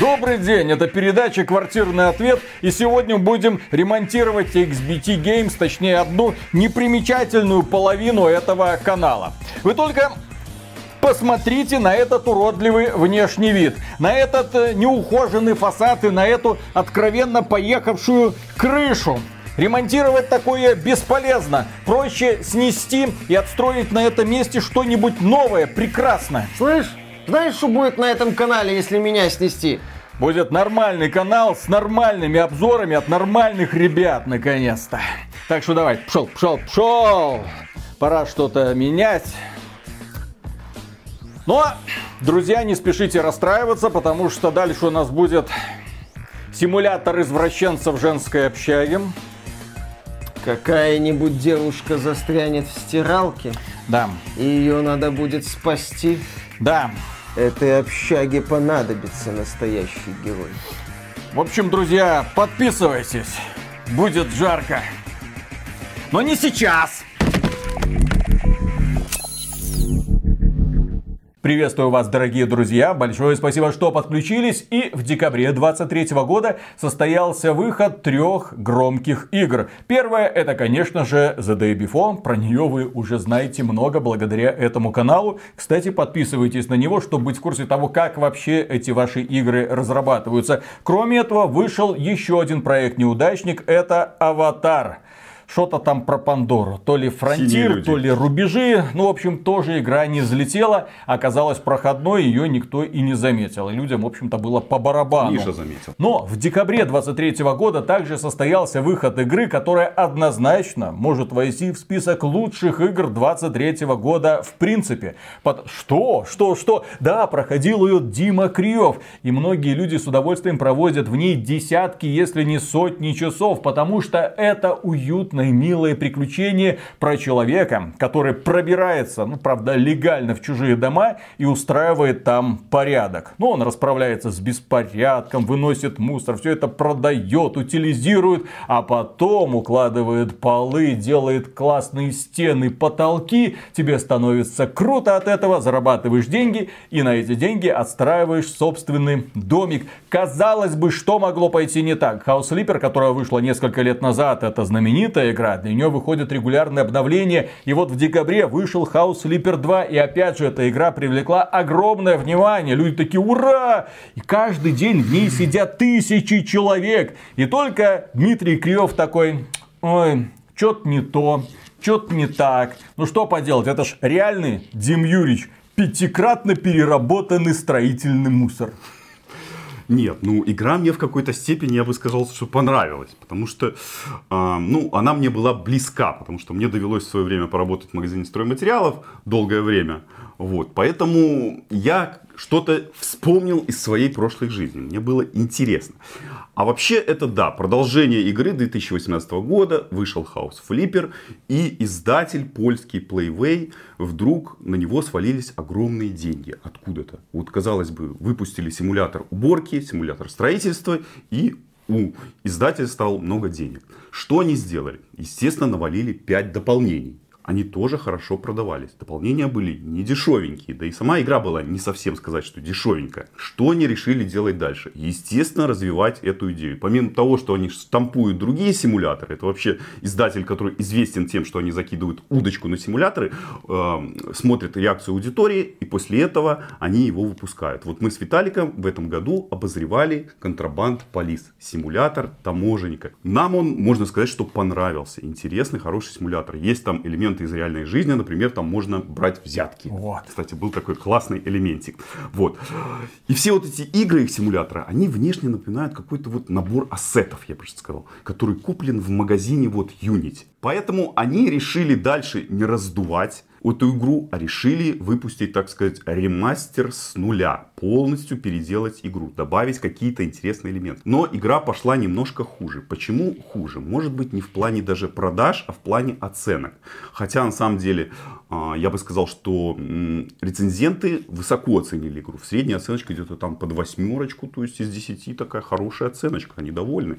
Добрый день, это передача «Квартирный ответ». И сегодня будем ремонтировать XBT Games, точнее одну непримечательную половину этого канала. Вы только Посмотрите на этот уродливый внешний вид, на этот э, неухоженный фасад и на эту откровенно поехавшую крышу. Ремонтировать такое бесполезно. Проще снести и отстроить на этом месте что-нибудь новое, прекрасное. Слышь, знаешь, что будет на этом канале, если меня снести? Будет нормальный канал с нормальными обзорами от нормальных ребят, наконец-то. Так что давай, пшел, пшел, пшел. Пора что-то менять. Но, друзья, не спешите расстраиваться, потому что дальше у нас будет симулятор извращенцев женской общаги. Какая-нибудь девушка застрянет в стиралке. Да. И ее надо будет спасти. Да. Этой общаге понадобится настоящий герой. В общем, друзья, подписывайтесь. Будет жарко. Но не сейчас. Приветствую вас, дорогие друзья. Большое спасибо, что подключились. И в декабре 23 года состоялся выход трех громких игр. Первое, это, конечно же, The Day Before. Про нее вы уже знаете много благодаря этому каналу. Кстати, подписывайтесь на него, чтобы быть в курсе того, как вообще эти ваши игры разрабатываются. Кроме этого, вышел еще один проект неудачник. Это Аватар что-то там про Пандору. То ли фронтир, то ли рубежи. Ну, в общем, тоже игра не взлетела. Оказалась проходной, ее никто и не заметил. И людям, в общем-то, было по барабану. Миша заметил. Но в декабре 23 года также состоялся выход игры, которая однозначно может войти в список лучших игр 23 года в принципе. Под... Что? Что? Что? Да, проходил ее Дима Криев. И многие люди с удовольствием проводят в ней десятки, если не сотни часов, потому что это уютно приятное, милое приключение про человека, который пробирается, ну, правда, легально в чужие дома и устраивает там порядок. Ну, он расправляется с беспорядком, выносит мусор, все это продает, утилизирует, а потом укладывает полы, делает классные стены, потолки. Тебе становится круто от этого, зарабатываешь деньги и на эти деньги отстраиваешь собственный домик. Казалось бы, что могло пойти не так? House Flipper, которая вышла несколько лет назад, это знаменитая игра. Для нее выходят регулярные обновления. И вот в декабре вышел House Flipper 2. И опять же, эта игра привлекла огромное внимание. Люди такие, ура! И каждый день в ней сидят тысячи человек. И только Дмитрий Криев такой, ой, что-то не то, что-то не так. Ну что поделать, это ж реальный Дим Юрьевич, пятикратно переработанный строительный мусор. Нет, ну игра мне в какой-то степени, я бы сказал, что понравилась, потому что, э, ну, она мне была близка, потому что мне довелось в свое время поработать в магазине стройматериалов долгое время, вот, поэтому я что-то вспомнил из своей прошлой жизни, мне было интересно. А вообще это да, продолжение игры 2018 года, вышел House Flipper, и издатель польский Playway, вдруг на него свалились огромные деньги откуда-то. Вот казалось бы, выпустили симулятор уборки, симулятор строительства, и у издателя стало много денег. Что они сделали? Естественно, навалили 5 дополнений они тоже хорошо продавались. Дополнения были не дешевенькие, да и сама игра была не совсем сказать, что дешевенькая. Что они решили делать дальше? Естественно, развивать эту идею. Помимо того, что они штампуют другие симуляторы, это вообще издатель, который известен тем, что они закидывают удочку на симуляторы, э, смотрят реакцию аудитории, и после этого они его выпускают. Вот мы с Виталиком в этом году обозревали контрабанд полис, симулятор таможенника. Нам он, можно сказать, что понравился. Интересный, хороший симулятор. Есть там элементы из реальной жизни. Например, там можно брать взятки. Вот. Кстати, был такой классный элементик. Вот. И все вот эти игры их симулятора, они внешне напоминают какой-то вот набор ассетов, я бы сказал, который куплен в магазине вот Unity. Поэтому они решили дальше не раздувать эту игру, а решили выпустить, так сказать, ремастер с нуля. Полностью переделать игру, добавить какие-то интересные элементы. Но игра пошла немножко хуже. Почему хуже? Может быть не в плане даже продаж, а в плане оценок. Хотя на самом деле а, я бы сказал, что рецензенты высоко оценили игру. В средняя оценочка где-то там под восьмерочку, то есть из 10 такая хорошая оценочка, они довольны.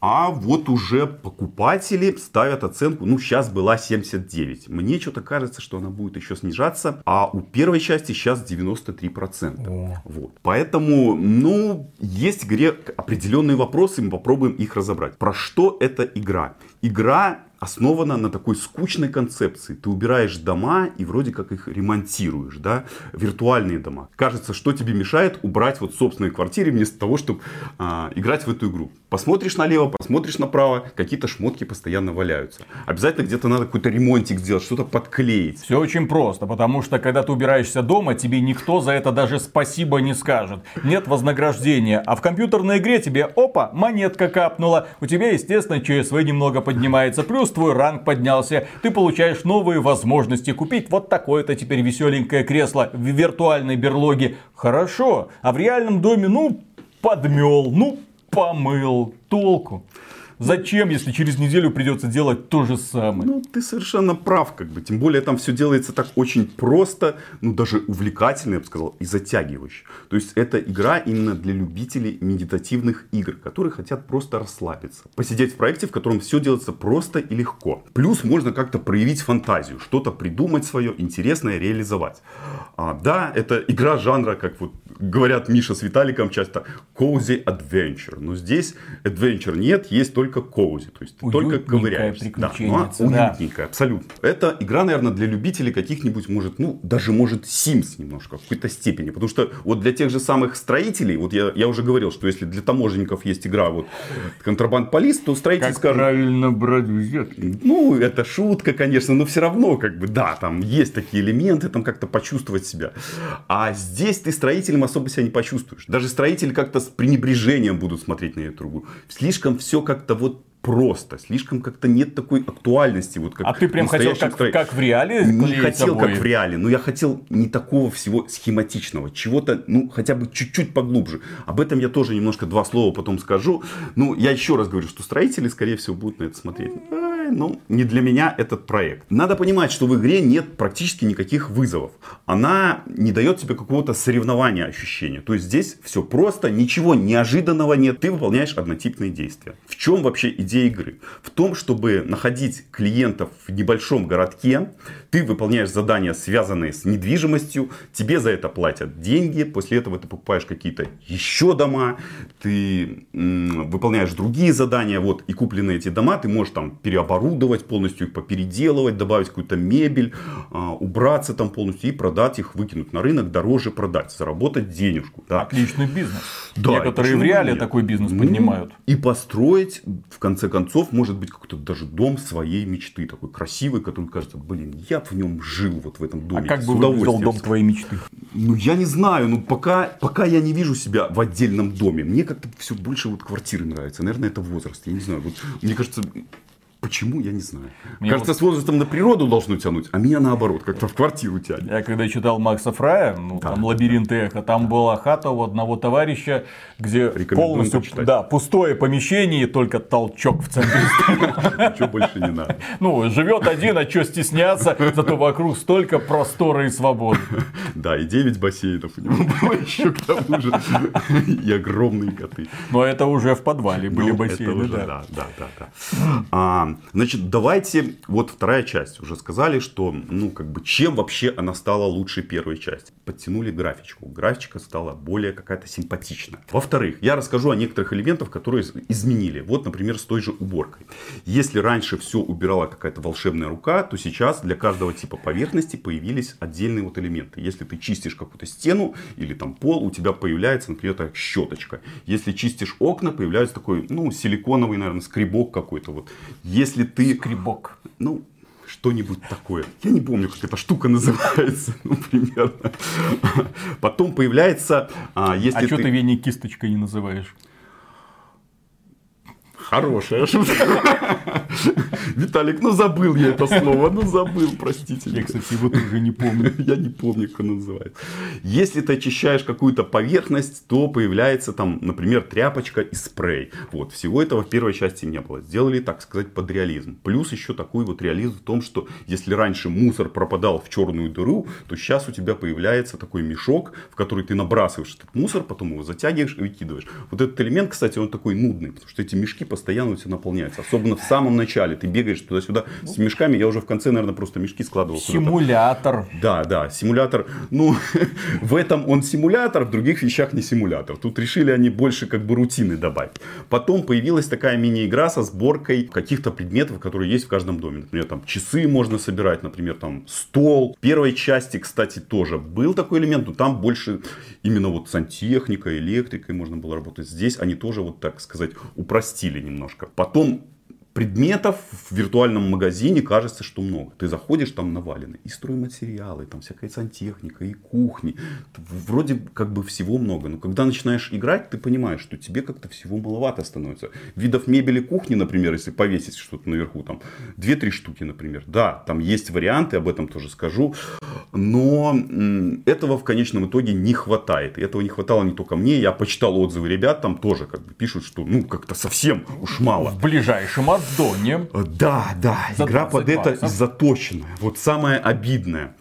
А вот уже покупатели ставят оценку, ну, сейчас была 79. Мне что-то кажется, что она будет еще снижаться. А у первой части сейчас 93%. О. Вот. Поэтому, ну, есть в игре определенные вопросы, мы попробуем их разобрать. Про что эта игра? Игра основана на такой скучной концепции. Ты убираешь дома и вроде как их ремонтируешь, да, виртуальные дома. Кажется, что тебе мешает убрать вот собственные квартиры вместо того, чтобы а, играть в эту игру. Посмотришь налево, посмотришь направо, какие-то шмотки постоянно валяются. Обязательно где-то надо какой-то ремонтик сделать, что-то подклеить. Все очень просто, потому что когда ты убираешься дома, тебе никто за это даже спасибо не скажет. Нет вознаграждения. А в компьютерной игре тебе, опа, монетка капнула. У тебя, естественно, ЧСВ немного поднимается. Плюс твой ранг поднялся. Ты получаешь новые возможности купить вот такое-то теперь веселенькое кресло в виртуальной берлоге. Хорошо. А в реальном доме, ну, подмел, ну, помыл. Толку. Зачем, если через неделю придется делать то же самое? Ну, ты совершенно прав, как бы. Тем более там все делается так очень просто, ну, даже увлекательно, я бы сказал, и затягивающе. То есть, это игра именно для любителей медитативных игр, которые хотят просто расслабиться. Посидеть в проекте, в котором все делается просто и легко. Плюс можно как-то проявить фантазию, что-то придумать свое, интересное реализовать. А, да, это игра жанра, как вот говорят Миша с Виталиком часто, cozy adventure. Но здесь adventure нет, есть только cozy. То есть ты только Уютненькая ковыряешься. Да, ну, приключенница, да. уютненькая, абсолютно. Это игра, наверное, для любителей каких-нибудь, может, ну, даже, может, Sims немножко, в какой-то степени. Потому что вот для тех же самых строителей, вот я, я уже говорил, что если для таможенников есть игра, вот, контрабанд полис, то строитель Как скажет, правильно брать взятки? ну, это шутка, конечно, но все равно, как бы, да, там есть такие элементы, там как-то почувствовать себя. А здесь ты строителем особо себя не почувствуешь. Даже строители как-то с пренебрежением будут смотреть на эту игру. Слишком все как-то вот просто, слишком как-то нет такой актуальности. Вот как А ты прям хотел как, строителей. как в реале Не хотел, обои? как в реале, но я хотел не такого всего схематичного, чего-то, ну, хотя бы чуть-чуть поглубже. Об этом я тоже немножко два слова потом скажу. Ну, я еще раз говорю, что строители, скорее всего, будут на это смотреть. Ай, ну, не для меня этот проект. Надо понимать, что в игре нет практически никаких вызовов. Она не дает тебе какого-то соревнования ощущения. То есть здесь все просто, ничего неожиданного нет. Ты выполняешь однотипные действия. В чем вообще идея игры? В том, чтобы находить клиентов в небольшом городке, ты выполняешь задания, связанные с недвижимостью, тебе за это платят деньги, после этого ты покупаешь какие-то еще дома, ты м, выполняешь другие задания, вот, и купленные эти дома ты можешь там переоборудовать полностью, их попеределывать, добавить какую-то мебель, а, убраться там полностью и продать их, выкинуть на рынок, дороже продать, заработать денежку. Да. Отличный бизнес. Да, Некоторые в реале нет? такой бизнес Ну, поднимают. И построить, в конце концов, может быть, какой-то даже дом своей мечты. Такой красивый, который кажется, блин, я в нем жил вот в этом А доме. как с бы выглядел дом твоей мечты? Ну, я не знаю, ну, пока, пока я не вижу себя в отдельном доме. Мне как-то все больше вот квартиры нравятся. Наверное, это возраст. Я не знаю. Вот, мне кажется, почему, я не знаю. Мне кажется, вот- с возрастом на природу должно тянуть, а меня наоборот, как-то в квартиру тянет. Я когда читал Макса Фрая, ну, Да, там «Лабиринт эхо», там была хата у одного товарища, где полностью почитать. да, пустое помещение и только толчок в центре. Ничего больше не надо. Ну, живет один, а что стесняться, зато вокруг столько простора и свободы. Да, и 9 бассейнов у него было еще к тому же. И огромные коты. Но это уже в подвале были Ну, бассейны, да. да, да, да, да. Значит, давайте, вот вторая часть. Уже сказали, что, ну, как бы, чем вообще она стала лучше первой части. Подтянули графичку. Графичка стала более какая-то симпатичная. Во-вторых, я расскажу о некоторых элементах, которые из- изменили. Вот, например, с той же уборкой. Если раньше все убирала какая-то волшебная рука, то сейчас для каждого типа поверхности появились отдельные вот элементы. Если ты чистишь какую-то стену или там пол, у тебя появляется, например, такая щеточка. Если чистишь окна, появляется такой, ну, силиконовый, наверное, скребок какой-то вот. Если ты, Скребок. ну, что-нибудь такое. Я не помню, как эта штука называется, ну, примерно. Потом появляется, а, если А что ты... ты Вене кисточкой не называешь? Хорошая шутка. Виталик, ну забыл я это слово, ну забыл, простите. Я, кстати, его тоже не помню. Я не помню, как оно называется. Если ты очищаешь какую-то поверхность, то появляется там, например, тряпочка и спрей. Вот, всего этого в первой части не было. Сделали, так сказать, под реализм. Плюс еще такой вот реализм в том, что если раньше мусор пропадал в черную дыру, то сейчас у тебя появляется такой мешок, в который ты набрасываешь этот мусор, потом его затягиваешь и выкидываешь. Вот этот элемент, кстати, он такой нудный, потому что эти мешки постоянно у тебя наполняется. Особенно в самом начале. Ты бегаешь туда-сюда с мешками. Я уже в конце, наверное, просто мешки складывал. Симулятор. Да, да, симулятор. Ну, в этом он симулятор, в других вещах не симулятор. Тут решили они больше как бы рутины добавить. Потом появилась такая мини-игра со сборкой каких-то предметов, которые есть в каждом доме. Например, там часы можно собирать, например, там стол. В первой части, кстати, тоже был такой элемент, но там больше именно вот сантехника, электрикой можно было работать. Здесь они тоже, вот так сказать, упростили немножко. Потом предметов в виртуальном магазине кажется, что много. Ты заходишь, там навалены и стройматериалы, там всякая сантехника, и кухни. Вроде как бы всего много. Но когда начинаешь играть, ты понимаешь, что тебе как-то всего маловато становится. Видов мебели кухни, например, если повесить что-то наверху, там 2-3 штуки, например. Да, там есть варианты, об этом тоже скажу. Но этого в конечном итоге не хватает. И этого не хватало не только мне. Я почитал отзывы ребят, там тоже как бы пишут, что ну как-то совсем уж мало. В ближайшем аддоне. Э, Да, да, За игра под 20 это баксов. заточенная. Вот самое обидное.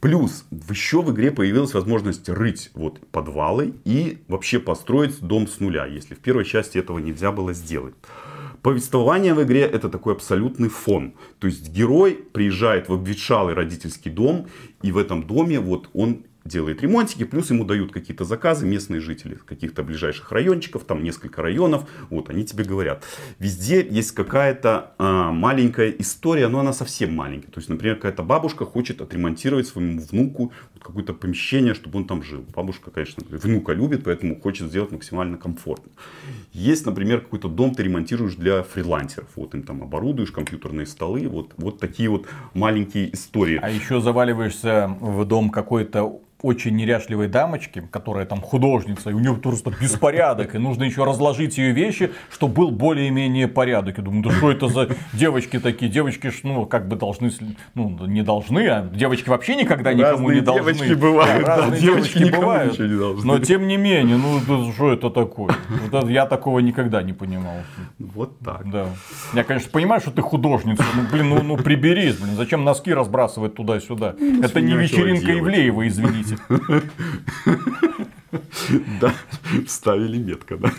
Плюс еще в игре появилась возможность рыть вот подвалы и вообще построить дом с нуля, если в первой части этого нельзя было сделать. Повествование в игре это такой абсолютный фон. То есть герой приезжает в обветшалый родительский дом, и в этом доме вот он делает ремонтики, плюс ему дают какие-то заказы местные жители каких-то ближайших райончиков, там несколько районов, вот они тебе говорят. Везде есть какая-то а, маленькая история, но она совсем маленькая. То есть, например, какая-то бабушка хочет отремонтировать своему внуку какое-то помещение, чтобы он там жил. Бабушка, конечно, внука любит, поэтому хочет сделать максимально комфортно. Есть, например, какой-то дом ты ремонтируешь для фрилансеров. Вот им там оборудуешь компьютерные столы, вот, вот такие вот маленькие истории. А еще заваливаешься в дом какой-то очень неряшливой дамочки, которая там художница, и у нее просто беспорядок, и нужно еще разложить ее вещи, чтобы был более-менее порядок. Я думаю, да что это за девочки такие? Девочки, ж, ну, как бы должны, ну, не должны, а девочки вообще никогда никому Разные не должны. девочки бывают, да, разные девочки девочки бывают. не должны. Но тем не менее, ну, да что это такое? Вот это я такого никогда не понимал. Вот так. Да. Я, конечно, понимаю, что ты художница. Ну, блин, ну, ну приберись, блин. Зачем носки разбрасывать туда-сюда? Это не вечеринка. Ивлеева, извините. Да, вставили метко, да.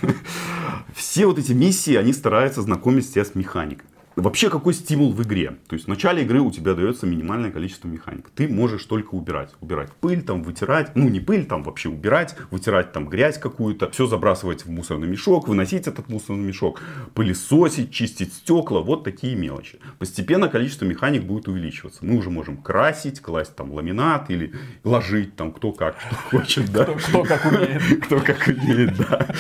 Все вот эти миссии, они стараются знакомить тебя с механикой. Вообще, какой стимул в игре? То есть в начале игры у тебя дается минимальное количество механик. Ты можешь только убирать. Убирать пыль, там, вытирать. Ну, не пыль, там вообще убирать. Вытирать там грязь какую-то. Все забрасывать в мусорный мешок. Выносить этот мусорный мешок. Пылесосить, чистить стекла. Вот такие мелочи. Постепенно количество механик будет увеличиваться. Мы уже можем красить, класть там ламинат или ложить там кто как, что хочет. Да? Кто, кто как умеет. Кто как умеет, да.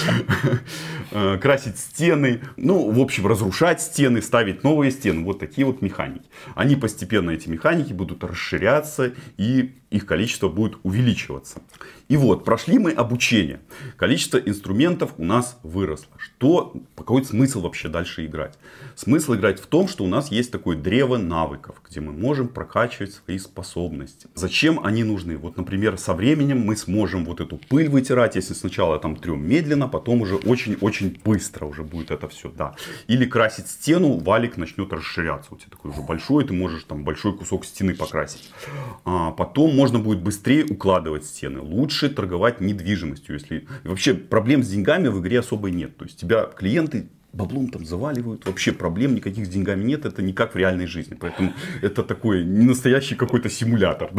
Э, Красить стены. Ну, в общем, разрушать стены, ставить новые стены. Вот такие вот механики. Они постепенно, эти механики, будут расширяться и их количество будет увеличиваться. И вот, прошли мы обучение. Количество инструментов у нас выросло. Что, какой смысл вообще дальше играть? Смысл играть в том, что у нас есть такое древо навыков, где мы можем прокачивать свои способности. Зачем они нужны? Вот, например, со временем мы сможем вот эту пыль вытирать, если сначала там трем медленно, потом уже очень-очень быстро уже будет это все, да. Или красить стену, валик начнет расширяться. У тебя такой уже большой, ты можешь там большой кусок стены покрасить. А потом можно будет быстрее укладывать стены. Лучше торговать недвижимостью. Если... Вообще проблем с деньгами в игре особо нет. То есть тебя клиенты баблом там заваливают. Вообще проблем никаких с деньгами нет. Это не как в реальной жизни. Поэтому это такой не настоящий какой-то симулятор.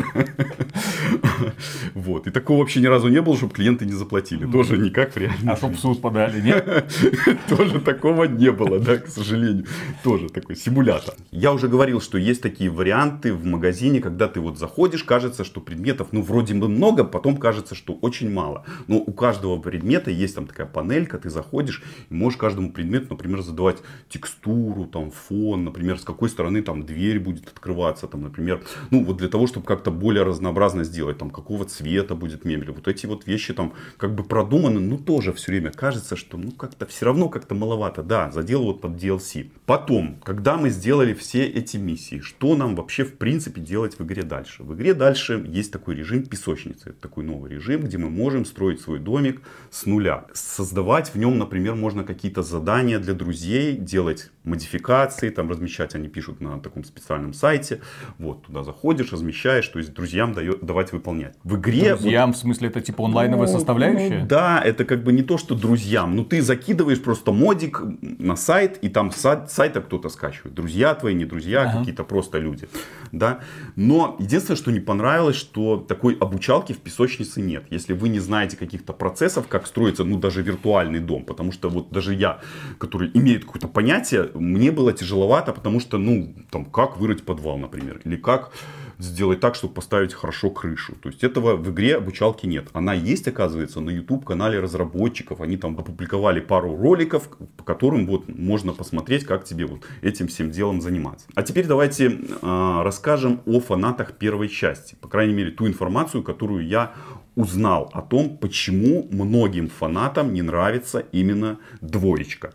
Вот. И такого вообще ни разу не было, чтобы клиенты не заплатили. Тоже не как в реальной А чтоб в суд подали, нет? тоже такого не было, да, к сожалению. Тоже такой симулятор. Я уже говорил, что есть такие варианты в магазине, когда ты вот заходишь, кажется, что предметов, ну, вроде бы много, потом кажется, что очень мало. Но у каждого предмета есть там такая панелька, ты заходишь можешь каждому предмету, например, задавать текстуру, там, фон, например, с какой стороны там дверь будет открываться, там, например, ну, вот для того, чтобы как-то более разнообразно сделать, там, какого цвета будет мебель. Вот эти вот вещи там как бы продуманы, но тоже все время кажется, что, ну, как-то все равно как-то маловато. Да, задел вот под DLC. Потом, когда мы сделали все эти миссии, что нам вообще в принципе делать в игре дальше? В игре дальше есть такой режим песочницы. Это такой новый режим, где мы можем строить свой домик с нуля. Создавать в нем, например, можно какие-то задания для друзей, делать модификации, там размещать они пишут на таком специальном сайте. Вот, туда заходишь, размещаешь, то есть друзьям дает, давать выполнять. В игре... Друзьям, вот, в смысле, это типа онлайновая ну, составляющая? Ну, да, это как бы не то, что друзьям. Ну, ты закидываешь просто модик на сайт, и там с сайта кто-то скачивает. Друзья твои, не друзья, ага. какие-то просто люди. Да? Но единственное, что не понравилось, что такой обучалки в песочнице нет. Если вы не знаете каких-то процессов, как строится, ну, даже виртуальный дом. Потому что вот даже я, который имеет какое-то понятие, мне было тяжеловато, потому что, ну, там, как вырыть подвал, например, или как сделать так, чтобы поставить хорошо крышу. То есть этого в игре обучалки нет. Она есть, оказывается, на YouTube канале разработчиков. Они там опубликовали пару роликов, по которым вот можно посмотреть, как тебе вот этим всем делом заниматься. А теперь давайте э, расскажем о фанатах первой части. По крайней мере, ту информацию, которую я узнал о том, почему многим фанатам не нравится именно двоечка.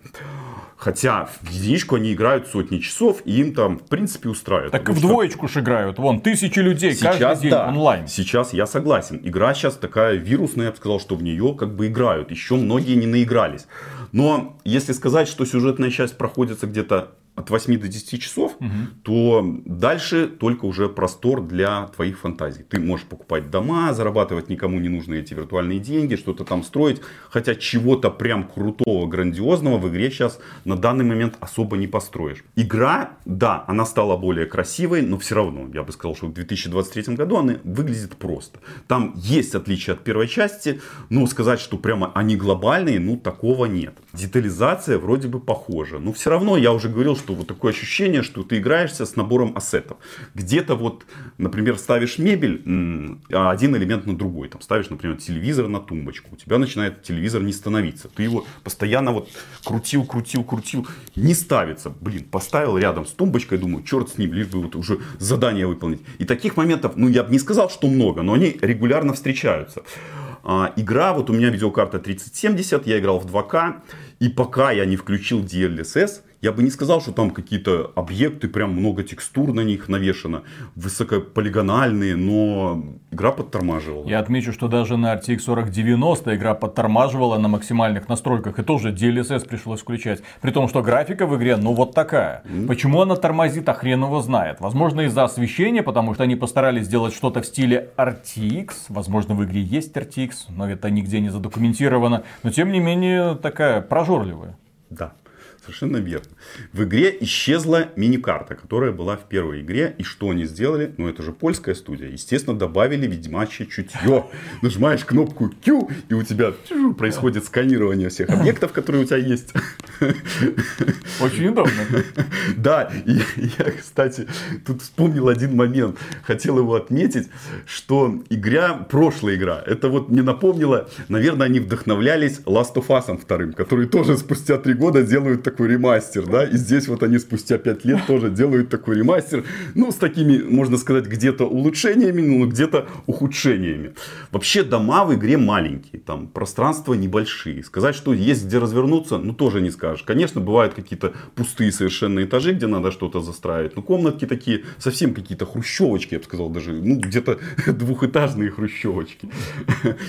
Хотя в единичку они играют сотни часов, и им там, в принципе, устраивает. Так и в двоечку же играют. Вон, тысячи людей сейчас, каждый день да, онлайн. Сейчас я согласен. Игра сейчас такая вирусная, я бы сказал, что в нее как бы играют. Еще многие не наигрались. Но если сказать, что сюжетная часть проходится где-то от 8 до 10 часов, угу. то дальше только уже простор для твоих фантазий. Ты можешь покупать дома, зарабатывать никому не нужные эти виртуальные деньги, что-то там строить. Хотя чего-то прям крутого, грандиозного в игре сейчас на данный момент особо не построишь. Игра, да, она стала более красивой, но все равно, я бы сказал, что в 2023 году она выглядит просто. Там есть отличия от первой части, но сказать, что прямо они глобальные, ну такого нет. Детализация вроде бы похожа, но все равно я уже говорил, что что вот такое ощущение, что ты играешься с набором ассетов. Где-то вот, например, ставишь мебель, а один элемент на другой. Там ставишь, например, телевизор на тумбочку. У тебя начинает телевизор не становиться. Ты его постоянно вот крутил, крутил, крутил. Не ставится. Блин, поставил рядом с тумбочкой, думаю, черт с ним, лишь бы вот уже задание выполнить. И таких моментов, ну я бы не сказал, что много, но они регулярно встречаются. А, игра, вот у меня видеокарта 3070, я играл в 2К, и пока я не включил DLSS, я бы не сказал, что там какие-то объекты, прям много текстур на них навешано, высокополигональные, но игра подтормаживала. Я отмечу, что даже на RTX 4090 игра подтормаживала на максимальных настройках, и тоже DLSS пришлось включать. При том, что графика в игре, ну вот такая. Mm. Почему она тормозит, а хрен его знает. Возможно, из-за освещения, потому что они постарались сделать что-то в стиле RTX. Возможно, в игре есть RTX, но это нигде не задокументировано. Но, тем не менее, такая прожорливая. Да. Совершенно верно. В игре исчезла мини-карта, которая была в первой игре. И что они сделали? Ну, это же польская студия. Естественно, добавили ведьмачье чутье. Нажимаешь кнопку Q, и у тебя происходит сканирование всех объектов, которые у тебя есть. Очень удобно. Да, и я, кстати, тут вспомнил один момент. Хотел его отметить, что игра, прошлая игра, это вот мне напомнило, наверное, они вдохновлялись Last of Us вторым, который тоже спустя три года делают такой ремастер, да, и здесь вот они спустя 5 лет тоже делают такой ремастер, ну, с такими, можно сказать, где-то улучшениями, ну, где-то ухудшениями. Вообще дома в игре маленькие, там пространства небольшие. Сказать, что есть где развернуться, ну, тоже не скажешь. Конечно, бывают какие-то пустые совершенно этажи, где надо что-то застраивать, но комнатки такие, совсем какие-то хрущевочки, я бы сказал, даже, ну, где-то двухэтажные хрущевочки.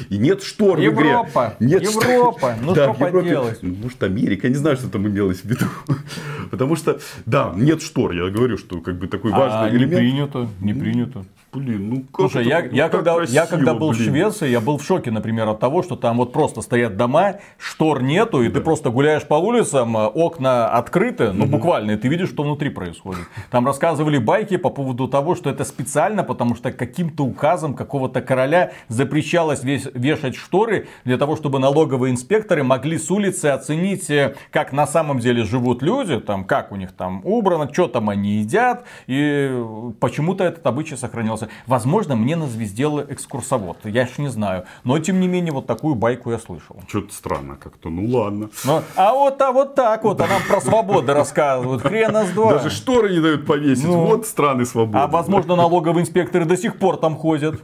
И нет штор в игре. Европа, нет Европа, ну, да, что поделать. Может, Америка, не знаю, что там имелось в виду. Потому что, да, нет штор. Я говорю, что как бы такой важный а элемент. не принято, не принято. Блин, ну как Слушай, это, я, ну, я, когда, красиво, я когда был блин. в Швеции, я был в шоке, например, от того, что там вот просто стоят дома, штор нету, и да. ты просто гуляешь по улицам, э, окна открыты, ну угу. буквально, и ты видишь, что внутри происходит. Там рассказывали байки по поводу того, что это специально, потому что каким-то указом какого-то короля запрещалось весь, вешать шторы для того, чтобы налоговые инспекторы могли с улицы оценить, э, как на самом деле живут люди, там, как у них там убрано, что там они едят, и почему-то этот обычай сохранился вопросы. Возможно, мне назвездел экскурсовод, я ж не знаю. Но, тем не менее, вот такую байку я слышал. Что-то странно как-то, ну ладно. Но, а вот, а вот так вот, а нам про свободу рассказывают, хрена с два. Даже шторы не дают повесить, ну, вот страны свободы. А возможно, налоговые инспекторы до сих пор там ходят.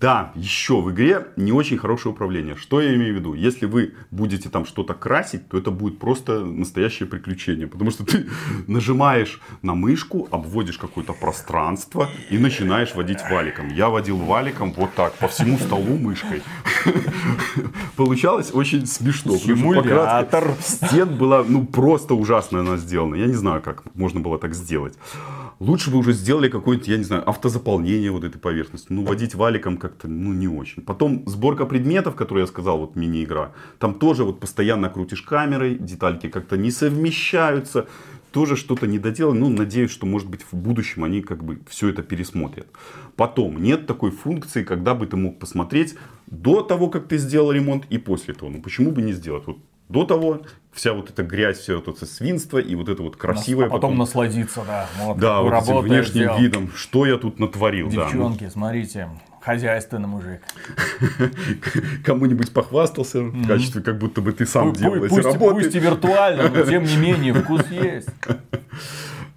Да, еще в игре не очень хорошее управление. Что я имею в виду? Если вы будете там что-то красить, то это будет просто настоящее приключение. Потому что ты нажимаешь на мышку, обводишь какое-то пространство и начинаешь водить валиком. Я водил валиком вот так, по всему столу мышкой. получалось очень смешно. Симулятор. стен была, ну, просто ужасно она сделана. Я не знаю, как можно было так сделать. Лучше бы уже сделали какое-нибудь, я не знаю, автозаполнение вот этой поверхности. Ну, водить валиком как-то, ну, не очень. Потом сборка предметов, которые я сказал, вот мини-игра. Там тоже вот постоянно крутишь камерой, детальки как-то не совмещаются. Тоже что-то не доделано. Ну, надеюсь, что, может быть, в будущем они как бы все это пересмотрят. Потом, нет такой функции, когда бы ты мог посмотреть до того, как ты сделал ремонт и после того. Ну, почему бы не сделать? Вот до того вся вот эта грязь, все вот это свинство и вот это вот красивое. А потом насладиться, да. Вот, Да, вот этим внешним сделал. видом, что я тут натворил. да. Ну, Девчонки, смотрите, хозяйственный мужик. Кому-нибудь похвастался в качестве, как будто бы ты сам делал эти работы. пусть и виртуально, но тем не менее вкус есть.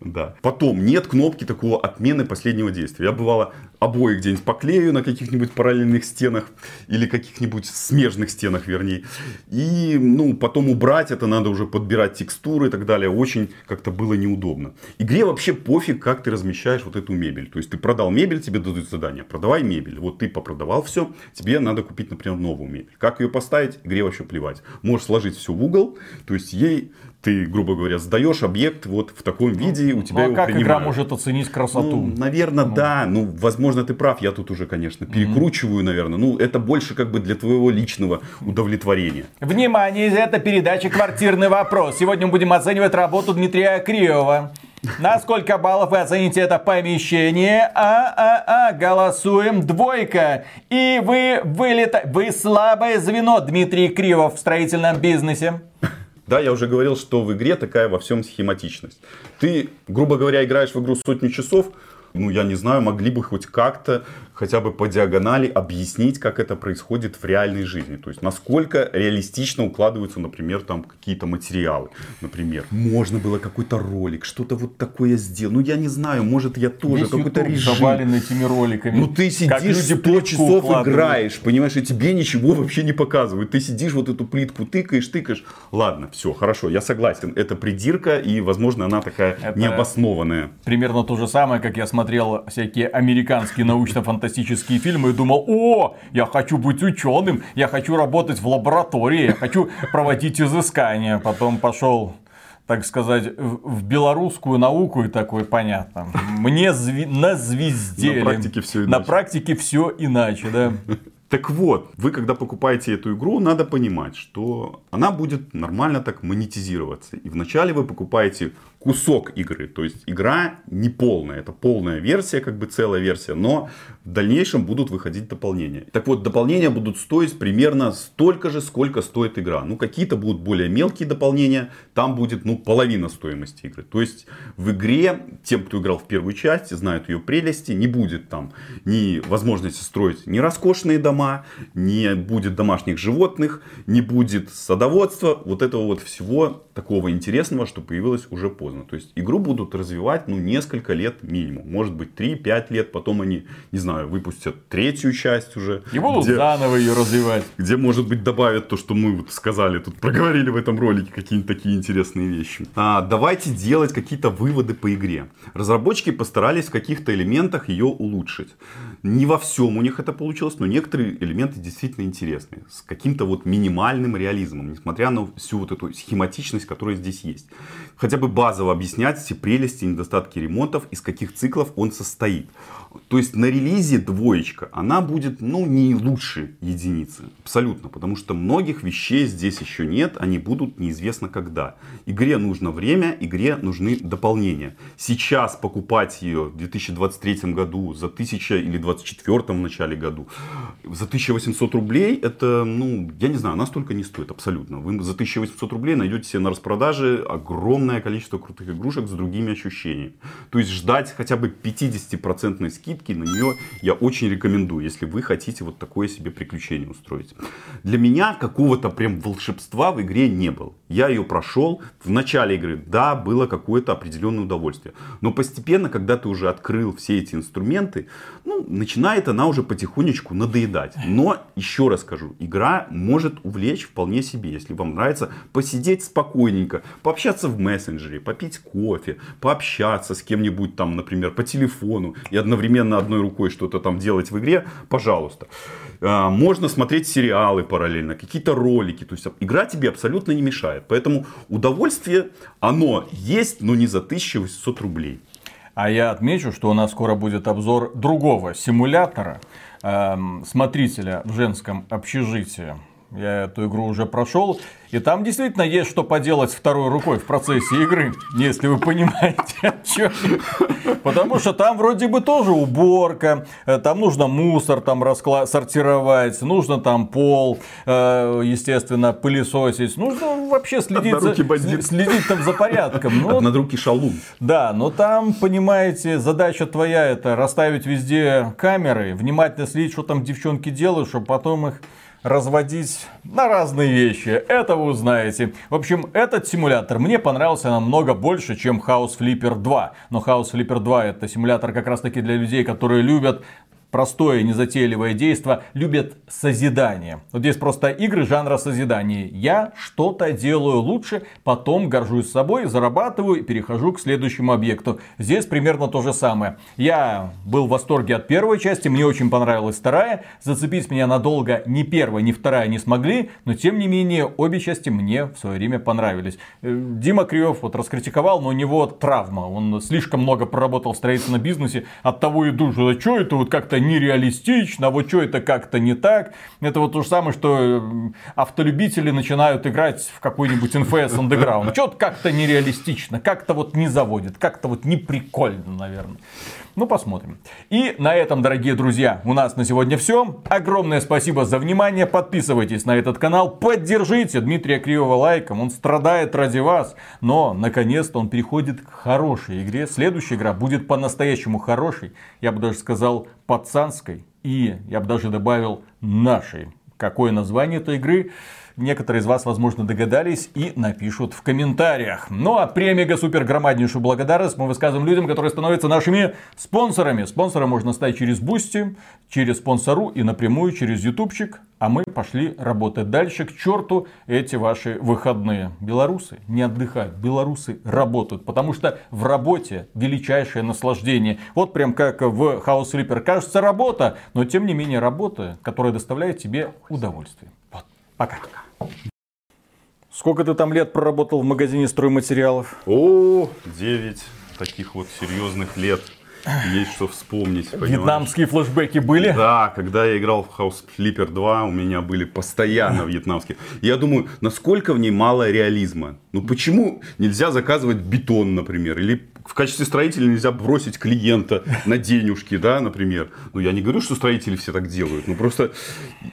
Да. Потом нет кнопки такого отмены последнего действия. Я бывало обои где-нибудь поклею на каких-нибудь параллельных стенах или каких-нибудь смежных стенах, вернее. И ну, потом убрать это надо уже подбирать текстуры и так далее. Очень как-то было неудобно. Игре вообще пофиг, как ты размещаешь вот эту мебель. То есть ты продал мебель, тебе дадут задание. Продавай мебель. Вот ты попродавал все, тебе надо купить, например, новую мебель. Как ее поставить, игре вообще плевать. Можешь сложить все в угол, то есть ей ты, грубо говоря, сдаешь объект вот в таком виде, у тебя Ну, а его как игра принимают. может оценить красоту? Ну, наверное, да. Ну, возможно, ты прав. Я тут уже, конечно, перекручиваю, наверное. Ну, это больше как бы для твоего личного удовлетворения. Внимание, это передача «Квартирный вопрос». Сегодня мы будем оценивать работу Дмитрия Криева. На сколько баллов вы оцените это помещение? А-а-а, голосуем двойка. И вы вылета... Вы слабое звено, Дмитрий Кривов в строительном бизнесе. Да, я уже говорил, что в игре такая во всем схематичность. Ты, грубо говоря, играешь в игру сотню часов, ну, я не знаю, могли бы хоть как-то, хотя бы по диагонали объяснить, как это происходит в реальной жизни. То есть, насколько реалистично укладываются, например, там какие-то материалы. Например, можно было какой-то ролик, что-то вот такое сделать. Ну, я не знаю, может, я тоже какой-то режим. завален этими роликами. Ну ты Как сидишь люди 100 плитку часов укладывают. играешь, понимаешь, и тебе ничего вообще не показывают. Ты сидишь вот эту плитку тыкаешь, тыкаешь. Ладно, все, хорошо, я согласен. Это придирка и, возможно, она такая Это- необоснованная. Примерно то же самое, как я смотрел всякие американские научно-фантастические фильмы и думал, о, я хочу быть ученым, я хочу работать в лаборатории, я хочу проводить изыскания. Потом пошел так сказать, в белорусскую науку и такой, понятно. Мне зви- на звезде. На практике На иначе. практике все иначе, да. Так вот, вы когда покупаете эту игру, надо понимать, что она будет нормально так монетизироваться. И вначале вы покупаете кусок игры, то есть игра не полная, это полная версия, как бы целая версия, но в дальнейшем будут выходить дополнения. Так вот, дополнения будут стоить примерно столько же, сколько стоит игра. Ну, какие-то будут более мелкие дополнения, там будет, ну, половина стоимости игры. То есть в игре, тем, кто играл в первую часть, знают ее прелести, не будет там ни возможности строить ни роскошные дома, не будет домашних животных, не будет садоводства, вот этого вот всего такого интересного, что появилось уже поздно. То есть игру будут развивать, ну, несколько лет минимум. Может быть, 3-5 лет, потом они, не знаю, выпустят третью часть уже. И будут где- заново ее развивать. где, может быть, добавят то, что мы вот сказали, тут проговорили в этом ролике какие-нибудь такие интересные вещи. А, давайте делать какие-то выводы по игре. Разработчики постарались в каких-то элементах ее улучшить. Не во всем у них это получилось, но некоторые элементы действительно интересные. С каким-то вот минимальным реализмом, несмотря на всю вот эту схематичность, которая здесь есть. Хотя бы базово объяснять все прелести недостатки ремонтов, из каких циклов он состоит. То есть на релизе двоечка, она будет, ну, не лучше единицы. Абсолютно. Потому что многих вещей здесь еще нет, они будут неизвестно когда. Игре нужно время, игре нужны дополнения. Сейчас покупать ее в 2023 году за 1000 или 2024 в начале году за 1800 рублей, это, ну, я не знаю, она столько не стоит абсолютно. Вы за 1800 рублей найдете себе на распродаже огромное количество крутых игрушек с другими ощущениями. То есть ждать хотя бы 50% скидки на нее я очень рекомендую, если вы хотите вот такое себе приключение устроить. Для меня какого-то прям волшебства в игре не было. Я ее прошел. В начале игры, да, было какое-то определенное удовольствие. Но постепенно, когда ты уже открыл все эти инструменты, ну, начинает она уже потихонечку надоедать. Но, еще раз скажу, игра может увлечь вполне себе, если вам нравится посидеть спокойненько, пообщаться в мессенджере, попить кофе, пообщаться с кем-нибудь там, например, по телефону и одновременно одной рукой что-то там делать в игре, пожалуйста. Э, можно смотреть сериалы параллельно, какие-то ролики. То есть игра тебе абсолютно не мешает. Поэтому удовольствие, оно есть, но не за 1800 рублей. А я отмечу, что у нас скоро будет обзор другого симулятора, эм, смотрителя в женском общежитии. Я эту игру уже прошел. И там действительно есть что поделать второй рукой в процессе игры, если вы понимаете, о чем. Потому что там вроде бы тоже уборка, э, там нужно мусор там раскла... сортировать, нужно там пол, э, естественно, пылесосить, нужно вообще следить, за... следить там за порядком. Ну, Однорукий шалун. Да, но там, понимаете, задача твоя это расставить везде камеры, внимательно следить, что там девчонки делают, чтобы потом их разводить на разные вещи. Это вы узнаете. В общем, этот симулятор мне понравился намного больше, чем House Flipper 2. Но House Flipper 2 это симулятор как раз таки для людей, которые любят простое, незатейливое действо, любят созидание. Вот здесь просто игры жанра созидания. Я что-то делаю лучше, потом горжусь собой, зарабатываю и перехожу к следующему объекту. Здесь примерно то же самое. Я был в восторге от первой части, мне очень понравилась вторая. Зацепить меня надолго ни первая, ни вторая не смогли, но тем не менее обе части мне в свое время понравились. Э, Дима Кривов вот раскритиковал, но у него травма. Он слишком много проработал в строительном бизнесе, от того и душу, а что это вот как-то нереалистично, вот что это как-то не так. Это вот то же самое, что э, автолюбители начинают играть в какой-нибудь NFS Underground. Что-то как-то нереалистично, как-то вот не заводит, как-то вот не прикольно, наверное. Ну, посмотрим. И на этом, дорогие друзья, у нас на сегодня все. Огромное спасибо за внимание. Подписывайтесь на этот канал. Поддержите Дмитрия Кривого лайком. Он страдает ради вас. Но, наконец-то, он переходит к хорошей игре. Следующая игра будет по-настоящему хорошей. Я бы даже сказал, пацанской. И я бы даже добавил нашей. Какое название этой игры? Некоторые из вас, возможно, догадались и напишут в комментариях. Ну а премега супер громаднейшую благодарность мы высказываем людям, которые становятся нашими спонсорами. Спонсора можно стать через Boosty, через Sponsr и напрямую через Ютубчик. А мы пошли работать дальше. К черту эти ваши выходные. Белорусы не отдыхают, белорусы работают. Потому что в работе величайшее наслаждение. Вот прям как в House Flipper. Кажется работа, но тем не менее работа, которая доставляет тебе удовольствие. Вот. Пока. Сколько ты там лет проработал в магазине стройматериалов? О, 9 таких вот серьезных лет. Есть что вспомнить. Понимаешь? Вьетнамские флешбеки были? Да, когда я играл в House Flipper 2, у меня были постоянно вьетнамские. Я думаю, насколько в ней мало реализма. Ну почему нельзя заказывать бетон, например, или в качестве строителя нельзя бросить клиента на денежки, да, например. Ну, я не говорю, что строители все так делают. Ну, просто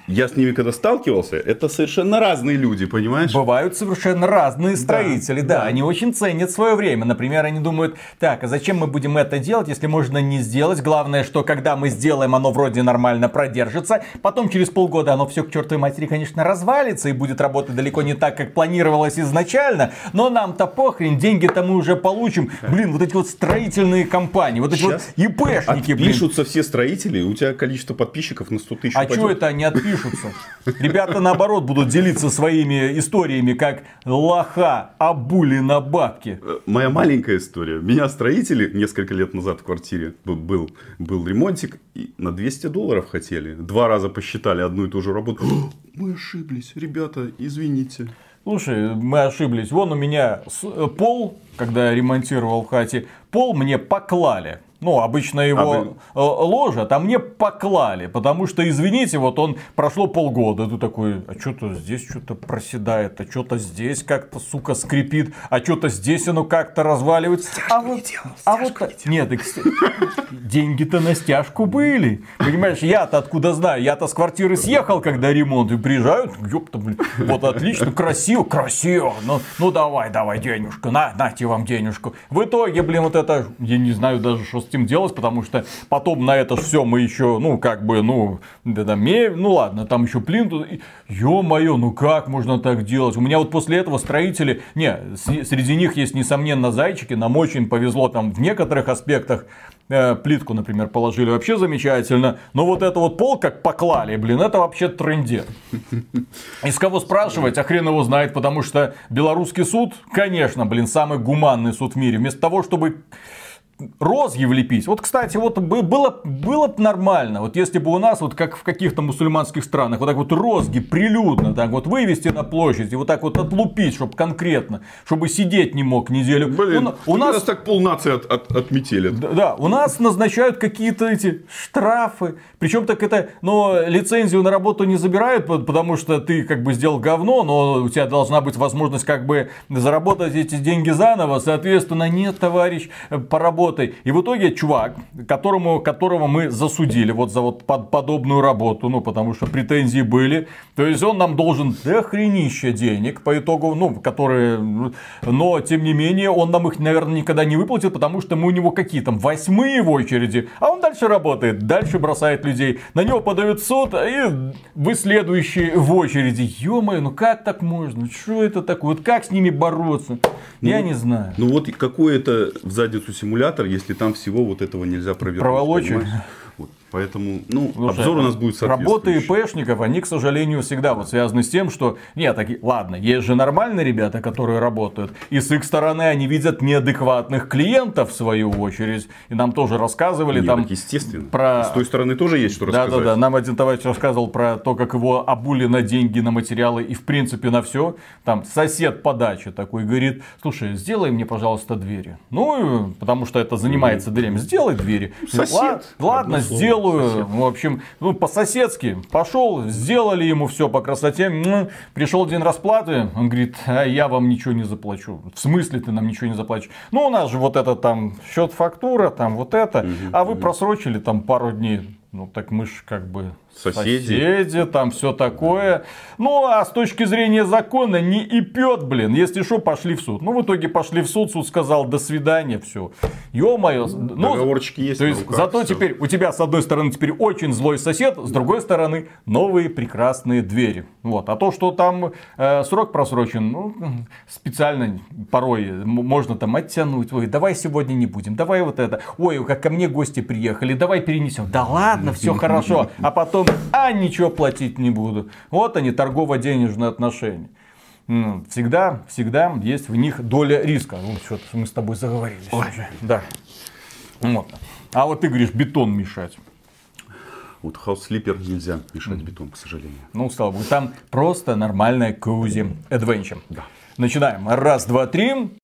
я с ними когда сталкивался, это совершенно разные люди, понимаешь? Бывают совершенно разные строители, да. да. Они очень ценят свое время. Например, они думают, так, а зачем мы будем это делать, если можно не сделать? Главное, что когда мы сделаем, оно вроде нормально продержится. Потом через полгода оно все к чертовой матери, конечно, развалится и будет работать далеко не так, как планировалось изначально. Но нам-то похрен, деньги-то мы уже получим. Блин, вот эти вот строительные компании, вот эти Сейчас вот ИПшники, Отпишутся блин. все строители, у тебя количество подписчиков на 100 тысяч А что это они отпишутся? Ребята наоборот будут делиться своими историями, как лоха обули на бабки. Э, моя маленькая история. Меня строители несколько лет назад в квартире был, был ремонтик, и на 200 долларов хотели. Два раза посчитали одну и ту же работу. Мы ошиблись, ребята, извините. Слушай, мы ошиблись. Вон у меня э, пол, когда я ремонтировал в хате, пол мне поклали. Ну, обычно его а вы... Ложат, а мне поклали. Потому что, извините, вот он прошло полгода. Ты такой, а что-то здесь что-то проседает, а что-то здесь как-то, сука, скрипит, а что-то здесь оно как-то разваливается. Стяжку а вот, делал, а вот, не Нет, деньги-то на стяжку были. Понимаешь, я-то откуда знаю? Я-то с квартиры съехал, когда ремонт, и приезжают, ёпта, блин, вот отлично, красиво, красиво. Ну, ну давай, давай денежку, на, нате вам денежку. В итоге, блин, вот это, я не знаю даже, что этим делать, потому что потом на это все мы еще, ну, как бы, ну, да, да, ну ладно, там еще плинтус. Ё-моё, ну как можно так делать? У меня вот после этого строители, не, среди них есть, несомненно, зайчики, нам очень повезло там в некоторых аспектах, э, плитку, например, положили вообще замечательно, но вот это вот пол как поклали, блин, это вообще трендец. Из кого спрашивать, а хрен его знает, потому что белорусский суд, конечно, блин, самый гуманный суд в мире, вместо того, чтобы розги влепить. Вот, кстати, вот бы- было, было бы нормально, вот если бы у нас, вот как в каких-то мусульманских странах, вот так вот розги прилюдно, так вот вывести на площадь и вот так вот отлупить, чтобы конкретно, чтобы сидеть не мог неделю. Блин, у, у нас так полнации от, от, отметили. да, да, у нас назначают какие-то эти штрафы. Причем так это, но лицензию на работу не забирают, по- потому что ты как бы сделал говно, но у тебя должна быть возможность как бы заработать эти деньги заново. Соответственно, нет, товарищ, э, поработай. И в итоге чувак, которому, которого мы засудили вот за вот под подобную работу, ну потому что претензии были, то есть он нам должен дохренища денег по итогу, ну, которые, но тем не менее он нам их, наверное, никогда не выплатит, потому что мы у него какие там восьмые в очереди, а он дальше работает, дальше бросает людей, на него подают суд, и вы следующие в очереди. Ё-моё, ну как так можно? Что это такое? Вот как с ними бороться? Я не знаю. Ну вот это в задницу симулятор, если там всего вот этого нельзя провернуть. Проволочек. понимаешь? Поэтому, ну, Слушай, обзор у нас будет Работы. ИПшников, они, к сожалению, всегда вот связаны с тем, что... Нет, таки, ладно, есть же нормальные ребята, которые работают. И с их стороны они видят неадекватных клиентов, в свою очередь. И нам тоже рассказывали Не, там... естественно. про- С той стороны тоже есть что Да, рассказать. да, да. Нам один товарищ рассказывал про то, как его обули на деньги, на материалы и в принципе на все. Там сосед по даче такой говорит, слушай, сделай мне, пожалуйста, двери. Ну, потому что это занимается дверями. Сделай двери. Сосед. Ла- Ладно, Одно сделаю. Сосед. В общем, ну, по-соседски. Пошел, сделали ему все по красоте. Пришел день расплаты. Он говорит, а я вам ничего не заплачу. В смысле ты нам ничего не заплатишь? Ну, у нас же вот это там счет фактура, там вот это. А вы просрочили там пару дней. Ну, так мы ж как бы Соседи. соседи, там все такое. Ну, а с точки зрения закона не и пьет, блин. Если что, пошли в суд. Ну, в итоге пошли в суд, суд сказал, до свидания, все. Ё-моё. Ну, Договорчики есть то есть, руках, зато всё. теперь у тебя, с одной стороны, теперь очень злой сосед, с другой стороны, новые прекрасные двери. Вот. А то, что там э, срок просрочен, ну, специально порой можно там оттянуть. Ой, давай сегодня не будем, давай вот это. Ой, как ко мне гости приехали, давай перенесем. Да ладно, все хорошо. А потом, а ничего платить не буду. Вот они, торгово-денежные отношения. Всегда, всегда есть в них доля риска. Ну, что-то мы с тобой заговорились уже. Да. Вот. А вот ты говоришь, бетон мешать. Вот House Sleeper нельзя мешать бетон, к сожалению. Ну, слава богу, там просто нормальная коузи adventure. Начинаем. Раз, два, три.